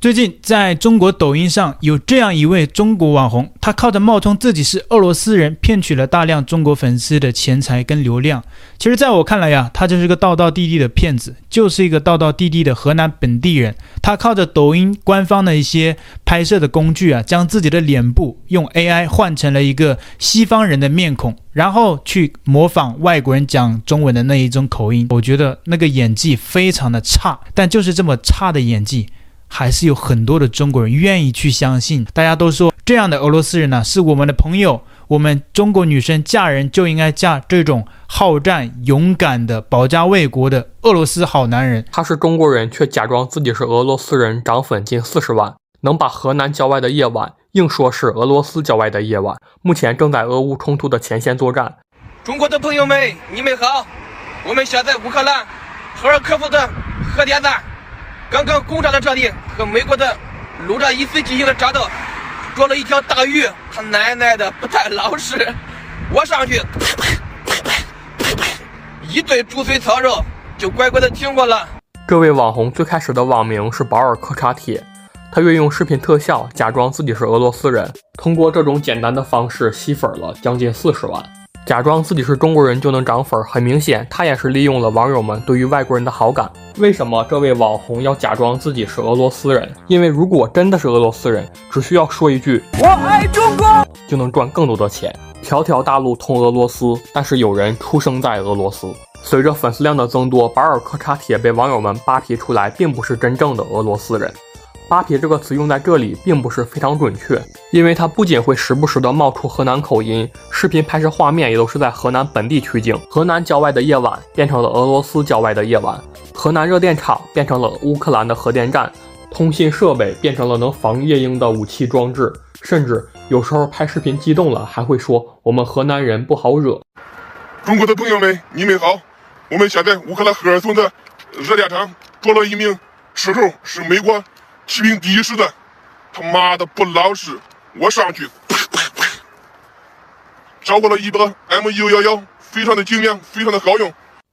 最近在中国抖音上有这样一位中国网红，他靠着冒充自己是俄罗斯人，骗取了大量中国粉丝的钱财跟流量。其实，在我看来呀，他就是个道道地地的骗子，就是一个道道地地的河南本地人。他靠着抖音官方的一些拍摄的工具啊，将自己的脸部用 AI 换成了一个西方人的面孔，然后去模仿外国人讲中文的那一种口音。我觉得那个演技非常的差，但就是这么差的演技。还是有很多的中国人愿意去相信。大家都说这样的俄罗斯人呢，是我们的朋友。我们中国女生嫁人就应该嫁这种好战、勇敢的、保家卫国的俄罗斯好男人。他是中国人，却假装自己是俄罗斯人，涨粉近四十万，能把河南郊外的夜晚硬说是俄罗斯郊外的夜晚。目前正在俄乌冲突的前线作战。中国的朋友们，你们好！我们现在乌克兰赫尔科夫的核电站。刚刚攻占了这里，和美国的陆战一起进行了战斗，捉了一条大鱼，他奶奶的不太老实，我上去，一顿猪嘴草肉，就乖乖的听过了。这位网红最开始的网名是保尔柯察铁，他运用视频特效假装自己是俄罗斯人，通过这种简单的方式吸粉了将近四十万。假装自己是中国人就能涨粉，很明显，他也是利用了网友们对于外国人的好感。为什么这位网红要假装自己是俄罗斯人？因为如果真的是俄罗斯人，只需要说一句“我爱中国”，就能赚更多的钱。条条大路通俄罗斯，但是有人出生在俄罗斯。随着粉丝量的增多，保尔柯察铁被网友们扒皮出来，并不是真正的俄罗斯人。扒皮这个词用在这里并不是非常准确，因为它不仅会时不时的冒出河南口音，视频拍摄画面也都是在河南本地取景。河南郊外的夜晚变成了俄罗斯郊外的夜晚，河南热电厂变成了乌克兰的核电站，通信设备变成了能防夜鹰的武器装置，甚至有时候拍视频激动了还会说我们河南人不好惹。中国的朋友们，你们好，我们现在乌克兰赫尔松的热电厂捉了一名斥候，是美国。骑兵第一师的，他妈的不老实！我上去，啪啪啪，找过了一把 M 一幺幺，非常的精良，非常的好用。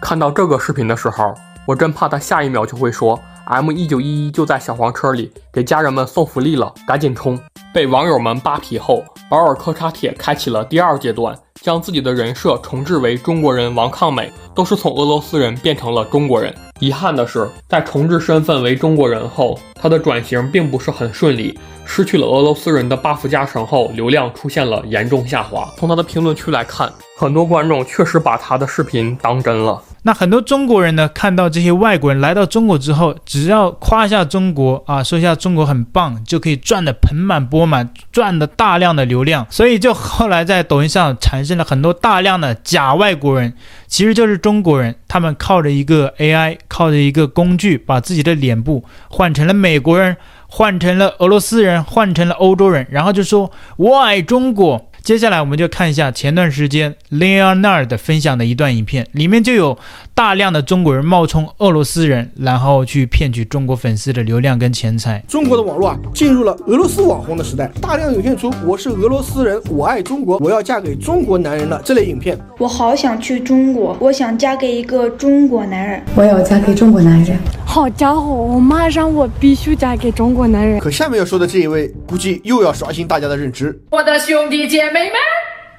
看到这个视频的时候，我真怕他下一秒就会说 M 一九一一就在小黄车里，给家人们送福利了，赶紧冲！被网友们扒皮后，保尔柯察铁开启了第二阶段，将自己的人设重置为中国人王抗美，都是从俄罗斯人变成了中国人。遗憾的是，在重置身份为中国人后，他的转型并不是很顺利。失去了俄罗斯人的 buff 加成后，流量出现了严重下滑。从他的评论区来看，很多观众确实把他的视频当真了。那很多中国人呢，看到这些外国人来到中国之后，只要夸一下中国啊，说一下中国很棒，就可以赚得盆满钵满，赚的大量的流量。所以就后来在抖音上产生了很多大量的假外国人，其实就是中国人，他们靠着一个 AI，靠着一个工具，把自己的脸部换成了美国人。换成了俄罗斯人，换成了欧洲人，然后就说“我爱中国”。接下来我们就看一下前段时间 Leonard 分享的一段影片，里面就有大量的中国人冒充俄罗斯人，然后去骗取中国粉丝的流量跟钱财。中国的网络啊，进入了俄罗斯网红的时代，大量涌现出“我是俄罗斯人，我爱中国，我要嫁给中国男人”的这类影片。我好想去中国，我想嫁给一个中国男人，我要嫁给中国男人。好家伙，我妈让我必须嫁给中国男人。可下面要说的这一位，估计又要刷新大家的认知。我的兄弟姐妹。妹妹，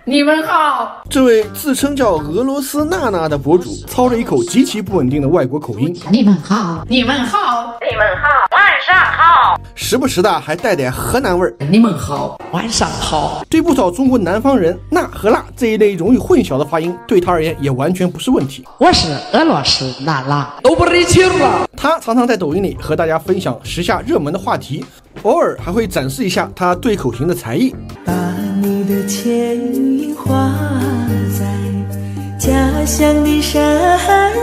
你们好。这位自称叫俄罗斯娜娜的博主，操着一口极其不稳定的外国口音。你们好，你们好，你们好，晚上好。时不时的还带点河南味儿。你们好，晚上好。对不少中国南方人，钠和辣这一类容易混淆的发音，对他而言也完全不是问题。我是俄罗斯娜娜，都不认清了。他常常在抖音里和大家分享时下热门的话题，偶尔还会展示一下他对口型的才艺。把你的倩影画在家乡的山。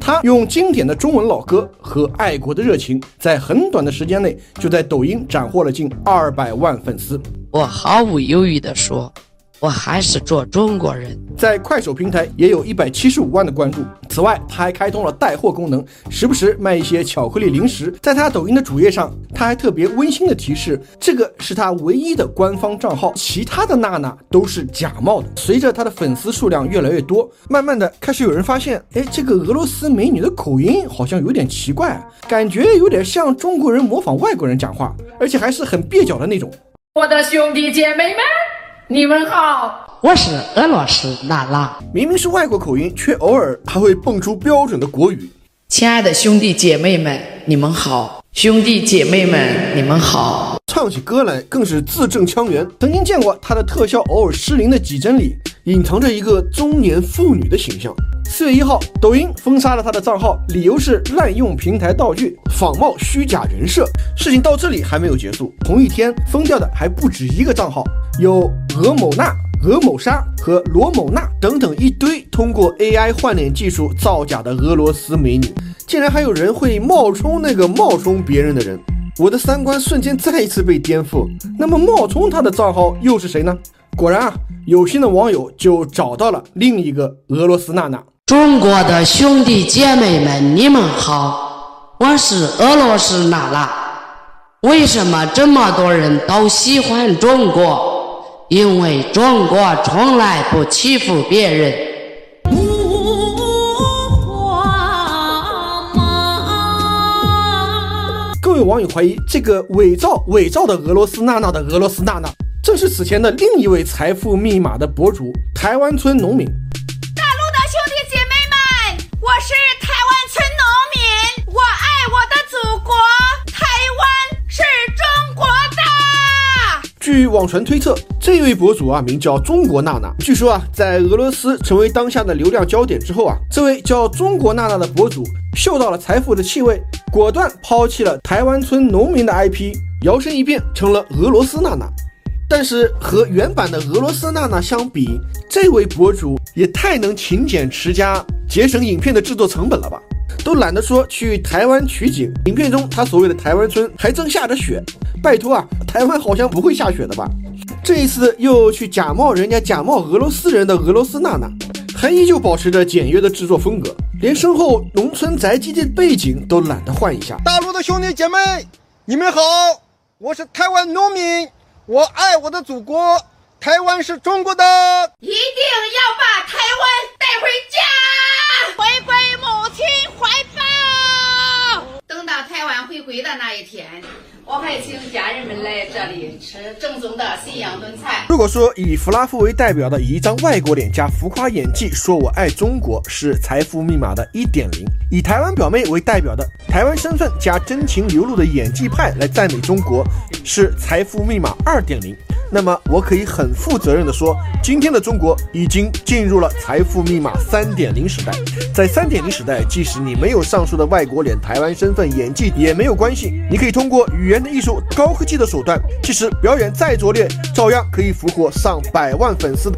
他用经典的中文老歌和爱国的热情，在很短的时间内就在抖音斩获了近二百万粉丝。我毫无犹豫地说，我还是做中国人。在快手平台也有一百七十五万的关注。此外，他还开通了带货功能，时不时卖一些巧克力零食。在他抖音的主页上，他还特别温馨的提示，这个是他唯一的官方账号，其他的娜娜都是假冒的。随着他的粉丝数量越来越多，慢慢的开始有人发现，哎，这个俄罗斯美女的口音好像有点奇怪，感觉有点像中国人模仿外国人讲话，而且还是很蹩脚的那种。我的兄弟姐妹们。你们好，我是俄罗斯娜拉。明明是外国口音，却偶尔还会蹦出标准的国语。亲爱的兄弟姐妹们，你们好，兄弟姐妹们，你们好。唱起歌来更是字正腔圆。曾经见过他的特效偶尔失灵的几帧里，隐藏着一个中年妇女的形象。四月一号，抖音封杀了他的账号，理由是滥用平台道具，仿冒虚假人设。事情到这里还没有结束，同一天封掉的还不止一个账号，有俄某娜、俄某莎和罗某娜等等一堆通过 AI 换脸技术造假的俄罗斯美女，竟然还有人会冒充那个冒充别人的人，我的三观瞬间再一次被颠覆。那么冒充他的账号又是谁呢？果然啊，有心的网友就找到了另一个俄罗斯娜娜。中国的兄弟姐妹们，你们好，我是俄罗斯娜娜。为什么这么多人都喜欢中国？因为中国从来不欺负别人。各位网友怀疑，这个伪造伪造的俄罗斯娜娜的俄罗斯娜娜，正是此前的另一位财富密码的博主——台湾村农民。据网传推测，这位博主啊名叫中国娜娜。据说啊，在俄罗斯成为当下的流量焦点之后啊，这位叫中国娜娜的博主嗅到了财富的气味，果断抛弃了台湾村农民的 IP，摇身一变成了俄罗斯娜娜。但是和原版的俄罗斯娜娜相比，这位博主也太能勤俭持家，节省影片的制作成本了吧？都懒得说去台湾取景，影片中他所谓的台湾村还正下着雪。拜托啊，台湾好像不会下雪的吧？这一次又去假冒人家假冒俄罗斯人的俄罗斯娜娜，还依旧保持着简约的制作风格，连身后农村宅基地的背景都懒得换一下。大陆的兄弟姐妹，你们好，我是台湾农民，我爱我的祖国，台湾是中国的，一定要把台湾带回家，回归母亲怀抱。等到台湾回归的那一天。我还请家人们来这里吃正宗的信阳炖菜。如果说以弗拉夫为代表的以一张外国脸加浮夸演技说我爱中国是财富密码的一点零，以台湾表妹为代表的台湾身份加真情流露的演技派来赞美中国是财富密码二点零。那么我可以很负责任的说，今天的中国已经进入了财富密码三点零时代。在三点零时代，即使你没有上述的外国脸、台湾身份、演技也没有关系，你可以通过语言的艺术、高科技的手段，即使表演再拙劣，照样可以俘获上百万粉丝。